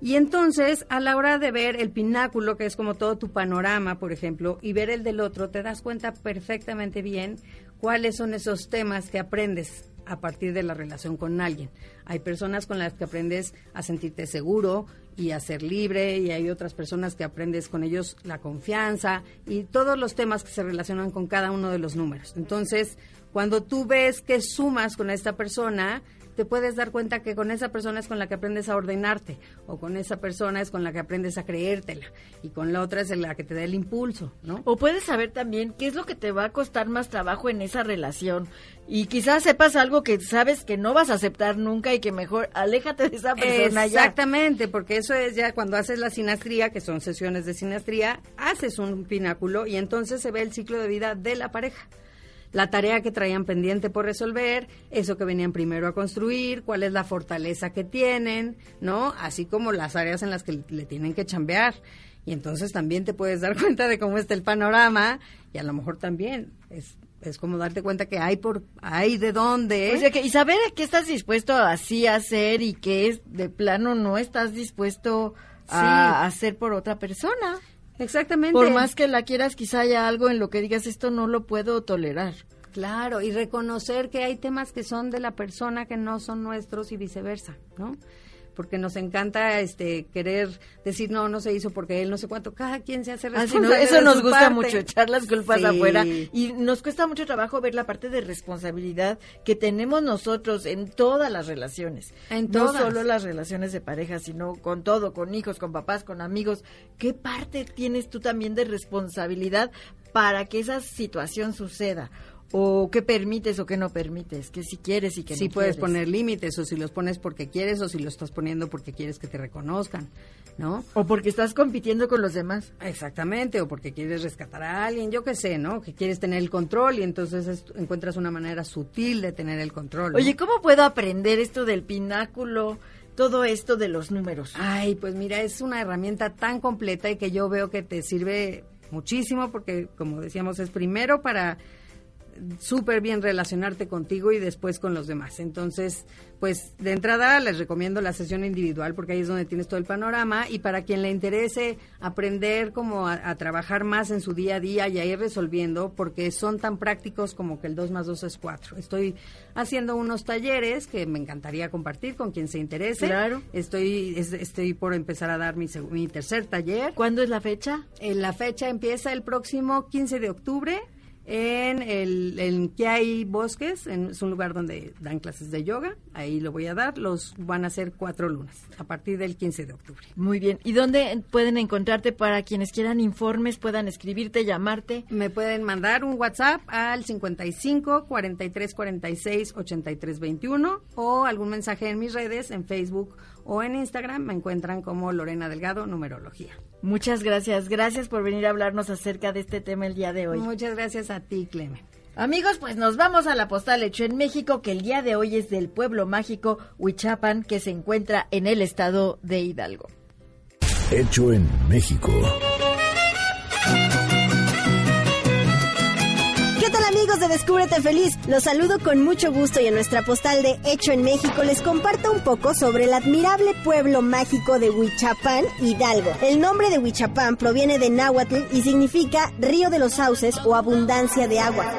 Y entonces, a la hora de ver el pináculo, que es como todo tu panorama, por ejemplo, y ver el del otro, te das cuenta perfectamente bien cuáles son esos temas que aprendes a partir de la relación con alguien. Hay personas con las que aprendes a sentirte seguro y a ser libre y hay otras personas que aprendes con ellos la confianza y todos los temas que se relacionan con cada uno de los números. Entonces, cuando tú ves que sumas con esta persona, te puedes dar cuenta que con esa persona es con la que aprendes a ordenarte, o con esa persona es con la que aprendes a creértela, y con la otra es la que te da el impulso, ¿no? O puedes saber también qué es lo que te va a costar más trabajo en esa relación. Y quizás sepas algo que sabes que no vas a aceptar nunca y que mejor aléjate de esa persona Exactamente, porque eso es ya cuando haces la sinastría, que son sesiones de sinastría, haces un pináculo y entonces se ve el ciclo de vida de la pareja la tarea que traían pendiente por resolver, eso que venían primero a construir, cuál es la fortaleza que tienen, ¿no? Así como las áreas en las que le tienen que chambear. Y entonces también te puedes dar cuenta de cómo está el panorama y a lo mejor también es es como darte cuenta que hay por hay de dónde o sea que y saber qué estás dispuesto a así hacer y qué es de plano no estás dispuesto a hacer por otra persona Exactamente. Por más que la quieras, quizá haya algo en lo que digas, esto no lo puedo tolerar. Claro, y reconocer que hay temas que son de la persona que no son nuestros y viceversa, ¿no? Porque nos encanta este querer decir no no se hizo porque él no sé cuánto cada quien se hace responsable eso nos gusta mucho echar las culpas afuera. Y nos cuesta mucho trabajo ver la parte de responsabilidad que tenemos nosotros en todas las relaciones. En no solo las relaciones de pareja sino con todo con hijos con papás con amigos. Qué parte tienes tú también de responsabilidad para que esa situación suceda o qué permites o qué no permites, que si quieres y que si no puedes poner límites o si los pones porque quieres o si los estás poniendo porque quieres que te reconozcan, ¿no? O porque estás compitiendo con los demás. Exactamente, o porque quieres rescatar a alguien, yo qué sé, ¿no? Que quieres tener el control y entonces encuentras una manera sutil de tener el control. Oye, ¿cómo puedo aprender esto del pináculo? Todo esto de los números. Ay, pues mira, es una herramienta tan completa y que yo veo que te sirve muchísimo porque, como decíamos, es primero para súper bien relacionarte contigo y después con los demás. Entonces, pues de entrada les recomiendo la sesión individual porque ahí es donde tienes todo el panorama y para quien le interese aprender como a, trabajar más en su día a día y a ir resolviendo porque son tan prácticos como que el 2 más 2 es 4. Estoy haciendo unos talleres que me encantaría compartir con quien se interese. Claro. Estoy, estoy por empezar a dar mi, mi tercer taller. ¿Cuándo es la fecha? Eh, la fecha empieza el próximo 15 de octubre en el en que hay bosques, es un lugar donde dan clases de yoga, ahí lo voy a dar, los van a hacer cuatro lunas, a partir del 15 de octubre. Muy bien, ¿y dónde pueden encontrarte para quienes quieran informes, puedan escribirte, llamarte? Me pueden mandar un WhatsApp al 55 43 46 83 21 o algún mensaje en mis redes, en Facebook o en Instagram me encuentran como Lorena Delgado Numerología. Muchas gracias, gracias por venir a hablarnos acerca de este tema el día de hoy. Muchas gracias a ti, Clemen. Amigos, pues nos vamos a la postal hecho en México, que el día de hoy es del pueblo mágico Huichapan, que se encuentra en el estado de Hidalgo. Hecho en México. De Descúbrete Feliz, los saludo con mucho gusto y en nuestra postal de Hecho en México les comparto un poco sobre el admirable pueblo mágico de Huichapán, Hidalgo. El nombre de Huichapán proviene de náhuatl y significa río de los sauces o abundancia de agua.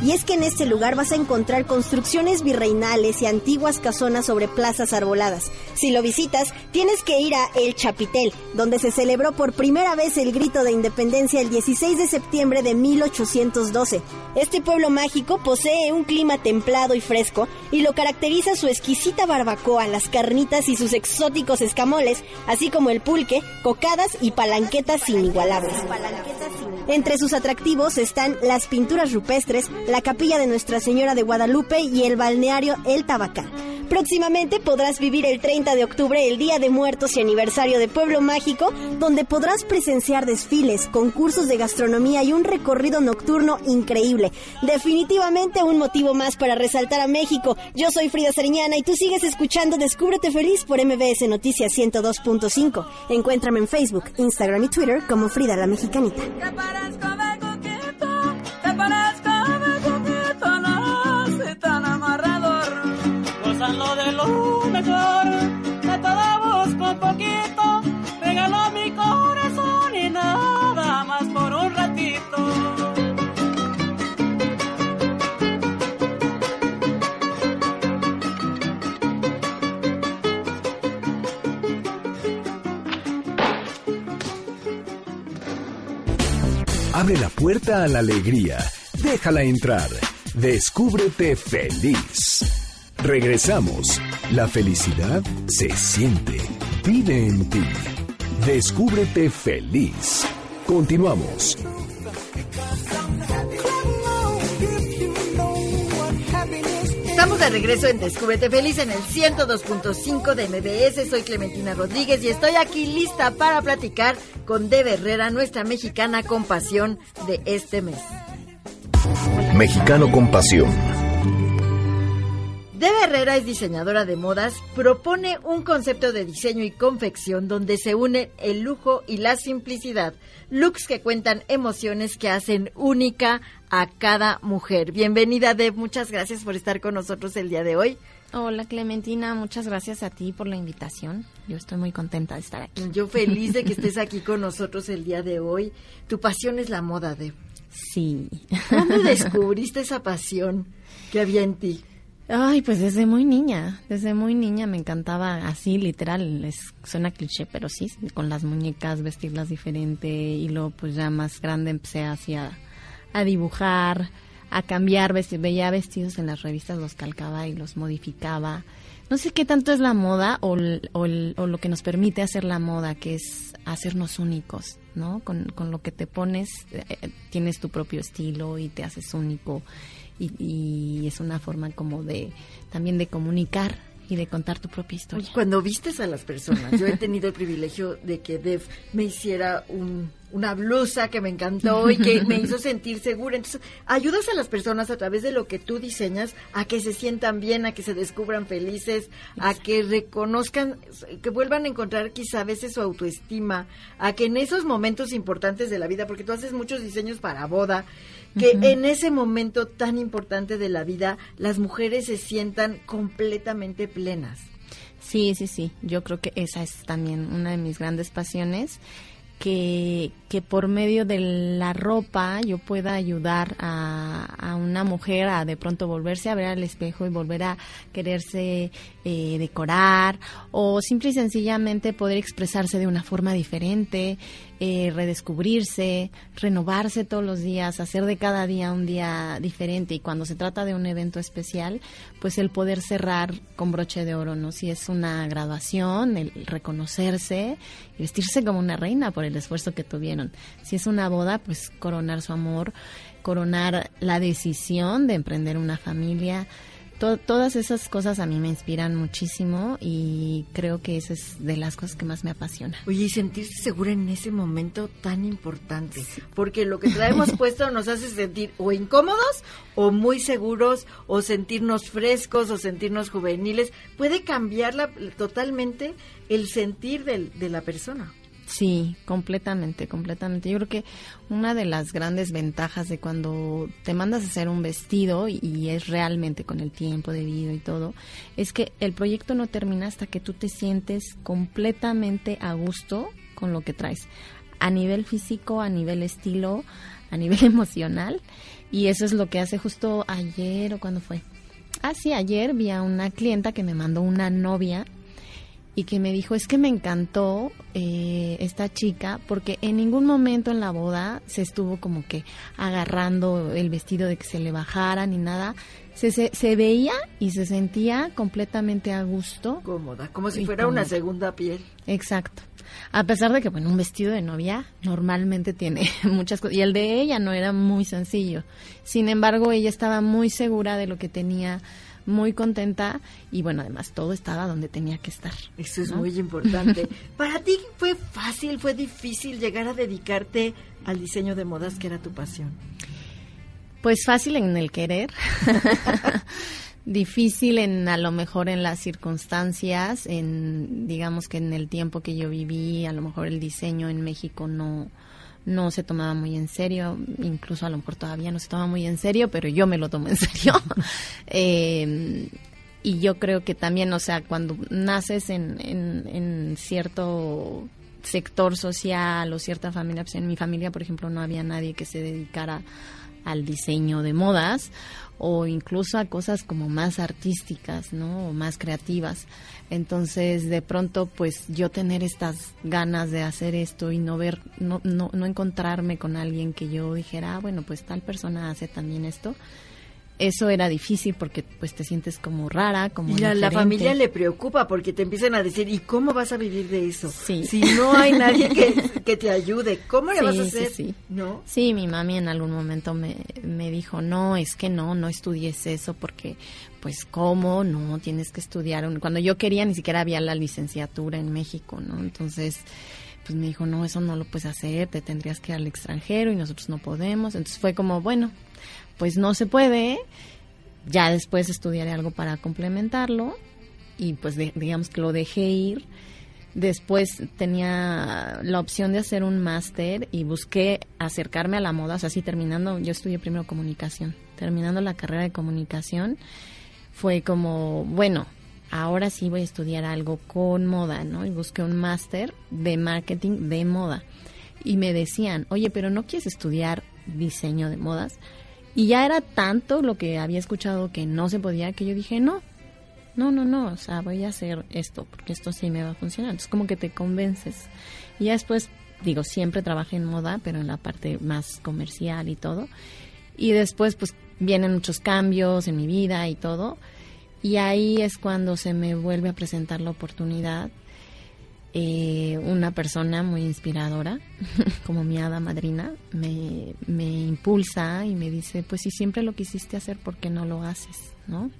Y es que en este lugar vas a encontrar construcciones virreinales y antiguas casonas sobre plazas arboladas. Si lo visitas, tienes que ir a El Chapitel, donde se celebró por primera vez el grito de independencia el 16 de septiembre de 1812. Este pueblo mágico posee un clima templado y fresco y lo caracteriza su exquisita barbacoa, las carnitas y sus exóticos escamoles, así como el pulque, cocadas y palanquetas inigualables. Entre sus atractivos están las pinturas rupestres, la capilla de Nuestra Señora de Guadalupe y el balneario El Tabacán. Próximamente podrás vivir el 30 de octubre el Día de Muertos y aniversario de Pueblo Mágico, donde podrás presenciar desfiles, concursos de gastronomía y un recorrido nocturno increíble. Definitivamente un motivo más para resaltar a México. Yo soy Frida Sariñana y tú sigues escuchando Descúbrete Feliz por MBS Noticias 102.5. Encuéntrame en Facebook, Instagram y Twitter como Frida la Mexicanita. Lo puerta a la alegría. Déjala entrar. Descúbrete feliz. Regresamos. La felicidad se siente. Vive en ti. Descúbrete feliz. Continuamos. De regreso en Descúbrete Feliz en el 102.5 de MBS. Soy Clementina Rodríguez y estoy aquí lista para platicar con Debe Herrera, nuestra mexicana con pasión de este mes. Mexicano con pasión Debe Herrera es diseñadora de modas, propone un concepto de diseño y confección donde se unen el lujo y la simplicidad, looks que cuentan emociones que hacen única a cada mujer. Bienvenida Deb, muchas gracias por estar con nosotros el día de hoy. Hola Clementina, muchas gracias a ti por la invitación. Yo estoy muy contenta de estar aquí. Yo feliz de que estés aquí con nosotros el día de hoy. Tu pasión es la moda, Deb. Sí. ¿Dónde descubriste esa pasión que había en ti? Ay, pues desde muy niña, desde muy niña me encantaba así, literal, es, suena cliché, pero sí, con las muñecas, vestirlas diferente y luego pues ya más grande empecé así a, dibujar, a cambiar, veía vestidos en las revistas, los calcaba y los modificaba. No sé qué tanto es la moda o, o, o lo que nos permite hacer la moda, que es hacernos únicos, ¿no? Con, con lo que te pones, eh, tienes tu propio estilo y te haces único y, es una forma como de también de comunicar y de contar tu propia historia. Cuando vistes a las personas, yo he tenido el privilegio de que Dev me hiciera un, una blusa que me encantó y que me hizo sentir segura. Entonces, ayudas a las personas a través de lo que tú diseñas a que se sientan bien, a que se descubran felices, a que reconozcan, que vuelvan a encontrar quizá a veces su autoestima, a que en esos momentos importantes de la vida, porque tú haces muchos diseños para boda, que en ese momento tan importante de la vida las mujeres se sientan completamente plenas. Sí, sí, sí. Yo creo que esa es también una de mis grandes pasiones que, que por medio de la ropa yo pueda ayudar a, una mujer a de pronto volverse a ver al espejo y volver a quererse eh, decorar o simple y sencillamente poder expresarse de una forma diferente, eh, redescubrirse, renovarse todos los días, hacer de cada día un día diferente y cuando se trata de un evento especial, pues el poder cerrar con broche de oro, ¿no? Si es una graduación, el reconocerse y vestirse como una reina por el esfuerzo que tuvieron. Si es una boda, pues coronar su amor, coronar la decisión de emprender una familia, todas esas cosas a mí me inspiran muchísimo y creo que esa es de las cosas que más me apasiona. Oye, y sentirse segura en ese momento tan importante, porque lo que traemos puesto nos hace sentir o incómodos o muy seguros o sentirnos frescos o sentirnos juveniles. Puede cambiar totalmente el sentir de la persona. Sí, completamente, completamente. Yo creo que una de las grandes ventajas de cuando te mandas a hacer un vestido y, es realmente con el tiempo debido y todo, es que el proyecto no termina hasta que tú te sientes completamente a gusto con lo que traes, a nivel físico, a nivel estilo, a nivel emocional Y eso es lo que hace justo ayer o cuando fue. Ah, sí, ayer vi a una clienta que me mandó una novia y que me dijo, es que me encantó eh, esta chica porque en ningún momento en la boda se estuvo como que agarrando el vestido de que se le bajara ni nada. Se, se, se veía y se sentía completamente a gusto. Cómoda, como si fuera una segunda piel. Exacto. A pesar de que, bueno, un vestido de novia normalmente tiene muchas cosas. Y el de ella no era muy sencillo. Sin embargo, ella estaba muy segura de lo que tenía, muy contenta. Y bueno, además todo estaba donde tenía que estar. Eso es ¿no? muy importante. ¿Para ti fue fácil, fue difícil llegar a dedicarte al diseño de modas que era tu pasión? Pues fácil en el querer. Difícil en a lo mejor en las circunstancias, en digamos que en el tiempo que yo viví, a lo mejor el diseño en México no no se tomaba muy en serio, incluso a lo mejor todavía no se toma muy en serio, pero yo me lo tomo en serio. Eh, y yo creo que también, o sea, cuando naces en, en, en cierto sector social o cierta familia, pues en mi familia, por ejemplo, no había nadie que se dedicara al diseño de modas o incluso a cosas como más artísticas, ¿no? O más creativas. Entonces, de pronto, pues yo tener estas ganas de hacer esto y no ver, no, no, no encontrarme con alguien que yo dijera, ah, bueno, pues tal persona hace también esto. Eso era difícil porque pues te sientes como rara, como Y a la familia le preocupa porque te empiezan a decir, ¿y cómo vas a vivir de eso? Sí. Si no hay nadie que, que te ayude, ¿cómo le Sí, vas a hacer? sí. ¿No? Sí, mi mami en algún momento me, me dijo, no, es que no, no estudies eso porque, pues, ¿cómo? No, tienes que estudiar. un-". Cuando yo quería ni siquiera había la licenciatura en México, ¿no? Entonces, pues me dijo, no, eso no lo puedes hacer, te tendrías que ir al extranjero y nosotros no podemos. Entonces fue como, bueno, pues no se puede, ya después estudiaré algo para complementarlo y pues digamos que lo dejé ir. Después tenía la opción de hacer un máster y busqué acercarme a la moda, o sea, así terminando, yo estudié primero comunicación, terminando la carrera de comunicación, fue como, bueno, ahora sí voy a estudiar algo con moda, ¿no? Y busqué un máster de marketing de moda. Y me decían, oye, pero ¿no quieres estudiar diseño de modas? Y ya era tanto lo que había escuchado que no se podía que yo dije, no, no, no, no, o sea, voy a hacer esto porque esto sí me va a funcionar. Entonces como que te convences. Y ya después, digo, siempre trabajé en moda, pero en la parte más comercial y todo. Y después pues vienen muchos cambios en mi vida y todo. Y ahí es cuando se me vuelve a presentar la oportunidad. Eh, una persona muy inspiradora, como mi hada madrina, me, me impulsa y me dice, pues si siempre lo quisiste hacer, ¿por qué no lo haces? ¿No?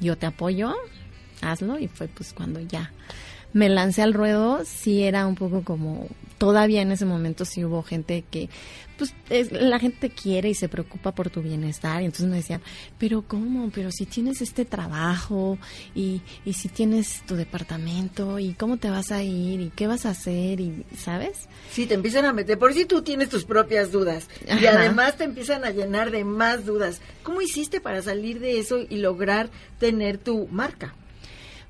Yo te apoyo, hazlo y fue pues cuando ya me lancé al ruedo, sí era un poco como, todavía en ese momento sí hubo gente que, pues es- la gente te quiere y se preocupa por tu bienestar y entonces me decían, pero ¿cómo? Pero si tienes este trabajo y, y si tienes tu departamento y cómo te vas a ir y qué vas a hacer y, ¿sabes? Sí, te empiezan a meter, por si tú tienes tus propias dudas y además te empiezan a llenar de más dudas. ¿Cómo hiciste para salir de eso y lograr tener tu marca?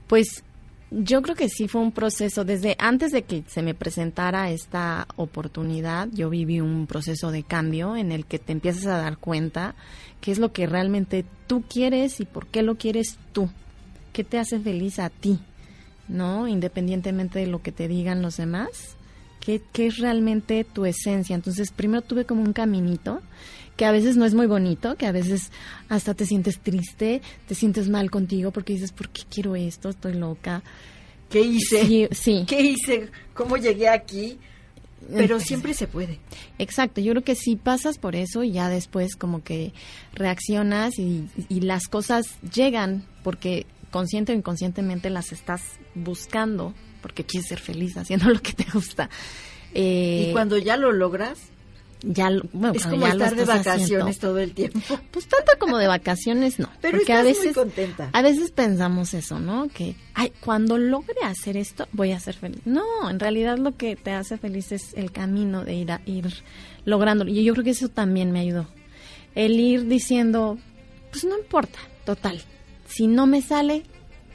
Pues yo creo que sí fue un proceso. Desde antes de que se me presentara esta oportunidad, yo viví un proceso de cambio en el que te empiezas a dar cuenta qué es lo que realmente tú quieres y por qué lo quieres tú. ¿Qué te hace feliz a ti? ¿No? Independientemente de lo que te digan los demás. ¿Qué, qué es realmente tu esencia? Entonces, primero tuve como un caminito que a veces no es muy bonito, que a veces hasta te sientes triste, te sientes mal contigo porque dices, ¿por qué quiero esto? Estoy loca. ¿Qué hice? Sí, sí. ¿Qué hice? ¿Cómo llegué aquí? Pero siempre se puede. Exacto, yo creo que si pasas por eso y ya después como que reaccionas y, y las cosas llegan porque consciente o inconscientemente las estás buscando porque quieres ser feliz haciendo lo que te gusta. Eh, y cuando ya lo logras, ya, bueno, es como ya estar de vacaciones haciendo, todo el tiempo. Pues tanto como de vacaciones no. Pero porque estás a muy veces, contenta. A veces pensamos eso, ¿no? Que, ay, cuando logre hacer esto, voy a ser feliz. No, en realidad lo que te hace feliz es el camino de ir a ir lográndolo. Y yo creo que eso también me ayudó. El ir diciendo, pues no importa, total. Si no me sale,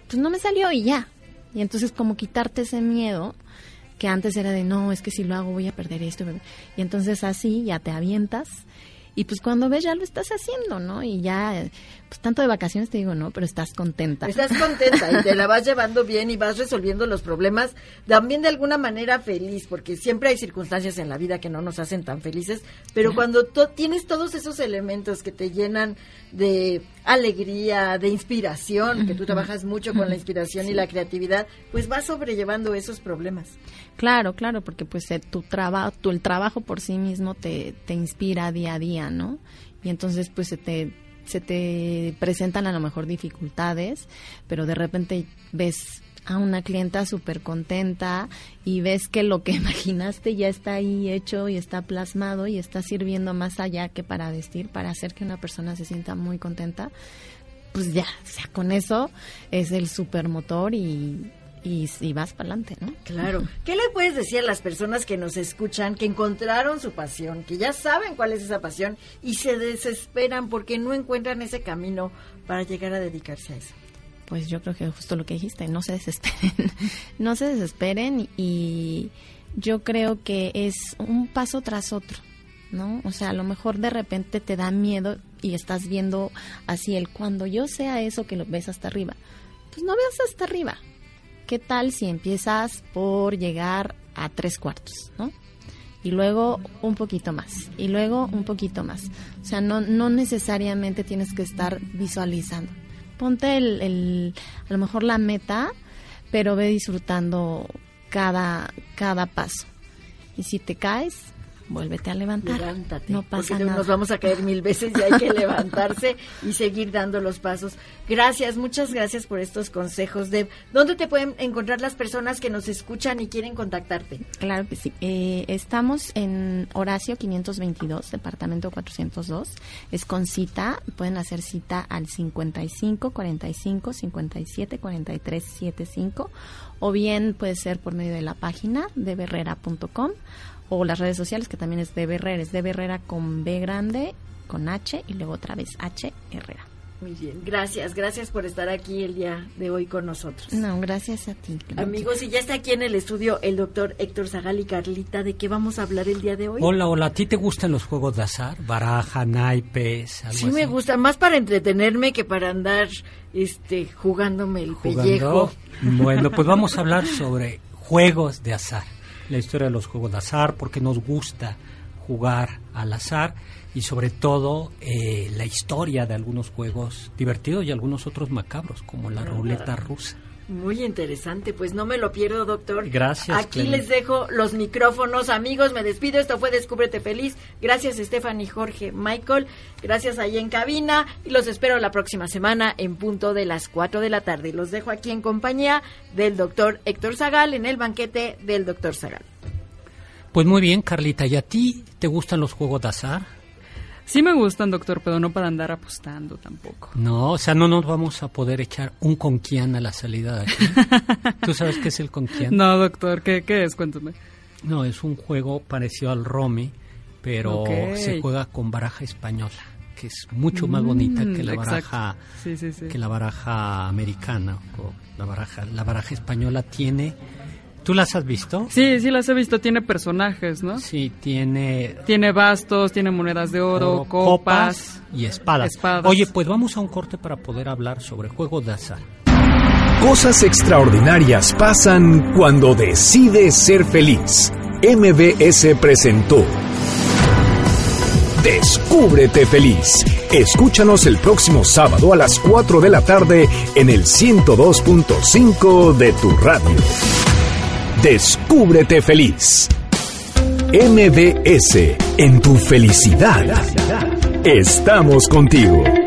pues no me salió y ya. Y entonces como quitarte ese miedo que antes era de no, es que si lo hago voy a perder esto. Y entonces así ya te avientas Y pues cuando ves ya lo estás haciendo, ¿no? Y ya, pues tanto de vacaciones te digo, no, pero estás contenta. Estás contenta y te la vas llevando bien y vas resolviendo los problemas también de alguna manera feliz, porque siempre hay circunstancias en la vida que no nos hacen tan felices, pero cuando tienes todos esos elementos que te llenan de alegría, de inspiración, que tú trabajas mucho con la inspiración y la creatividad, pues vas sobrellevando esos problemas. Claro, claro, porque pues eh, tu trabajo, tu el trabajo por sí mismo te, te inspira día a día, ¿no? Y entonces pues se te se te presentan a lo mejor dificultades, pero de repente ves a una clienta súper contenta y ves que lo que imaginaste ya está ahí hecho y está plasmado y está sirviendo más allá que para vestir, para hacer que una persona se sienta muy contenta, pues ya, o sea, con eso es el supermotor y, y, vas para adelante, ¿no? Claro. ¿Qué le puedes decir a las personas que nos escuchan, que encontraron su pasión, que ya saben cuál es esa pasión y se desesperan porque no encuentran ese camino para llegar a dedicarse a eso? Pues yo creo que justo lo que dijiste, no se desesperen, no se desesperen y yo creo que es un paso tras otro, ¿no? O sea, a lo mejor de repente te da miedo y estás viendo así el cuando yo sea eso que lo ves hasta arriba. Pues no veas hasta arriba, ¿qué tal si empiezas por llegar a tres cuartos, ¿no? Y luego un poquito más, y luego un poquito más. O sea, no, no necesariamente tienes que estar visualizando. Ponte el, el, a lo mejor la meta, pero ve disfrutando cada, cada paso. Y si te caes, vuélvete a levantar. Levántate. No pasa porque nada. Nos vamos a caer mil veces y hay que levantarse y seguir dando los pasos. Gracias, muchas gracias por estos consejos. de ¿Dónde te pueden encontrar las personas que nos escuchan y quieren contactarte? Claro que sí. Eh, estamos en Horacio 522, departamento 402. Es con cita. Pueden hacer cita al 55 45 57 43 75 o bien puede ser por medio de la página de berrera.com o las redes sociales que también es de Herrera, es de Herrera con B grande, con H y luego otra vez H Herrera. Muy bien, gracias, gracias por estar aquí el día de hoy con nosotros. No, gracias a ti. Amigos, y ya está aquí en el estudio el doctor Héctor Zagal y Carlita, ¿de qué vamos a hablar el día de hoy? Hola, hola, ¿a ti te gustan los juegos de azar? Baraja, naipes, algo Sí me gusta, más para entretenerme que para andar este jugándome el pellejo. Bueno, pues vamos a hablar sobre juegos de azar la historia de los juegos de azar, porque nos gusta jugar al azar y sobre todo eh, la historia de algunos juegos divertidos y algunos otros macabros, como la ruleta rusa. Muy interesante, pues no me lo pierdo, doctor. Gracias. Aquí les dejo los micrófonos, amigos, me despido. Esto fue Descúbrete Feliz. Gracias, Stephanie, Jorge, Michael. Gracias ahí en cabina y los espero la próxima semana en punto de las 4 de la tarde. Los dejo aquí en compañía del doctor Héctor Zagal en el banquete del doctor Zagal. Pues muy bien, Carlita. ¿Y a ti te gustan los juegos de azar? Sí me gustan, doctor, pero no para andar apostando tampoco. No, o sea, no nos vamos a poder echar un conquian a la salida de aquí. ¿Tú sabes qué es el conquian? No, doctor, ¿qué, qué es? Cuéntame. No, es un juego parecido al Romy, pero se juega con baraja española, que es mucho más bonita que la mm, baraja que la baraja americana o la baraja la baraja española tiene ¿Tú las has visto? Sí, sí las he visto. Tiene personajes, ¿no? Sí, tiene... Tiene bastos, tiene monedas de oro, copas, y espadas. Oye, pues vamos a un corte para poder hablar sobre juegos de azar. Cosas extraordinarias pasan cuando decides ser feliz. MBS presentó Descúbrete feliz. Escúchanos el próximo sábado a las 4 de la tarde en el 102.5 de tu radio. Descúbrete feliz. MBS, en tu felicidad. Estamos contigo.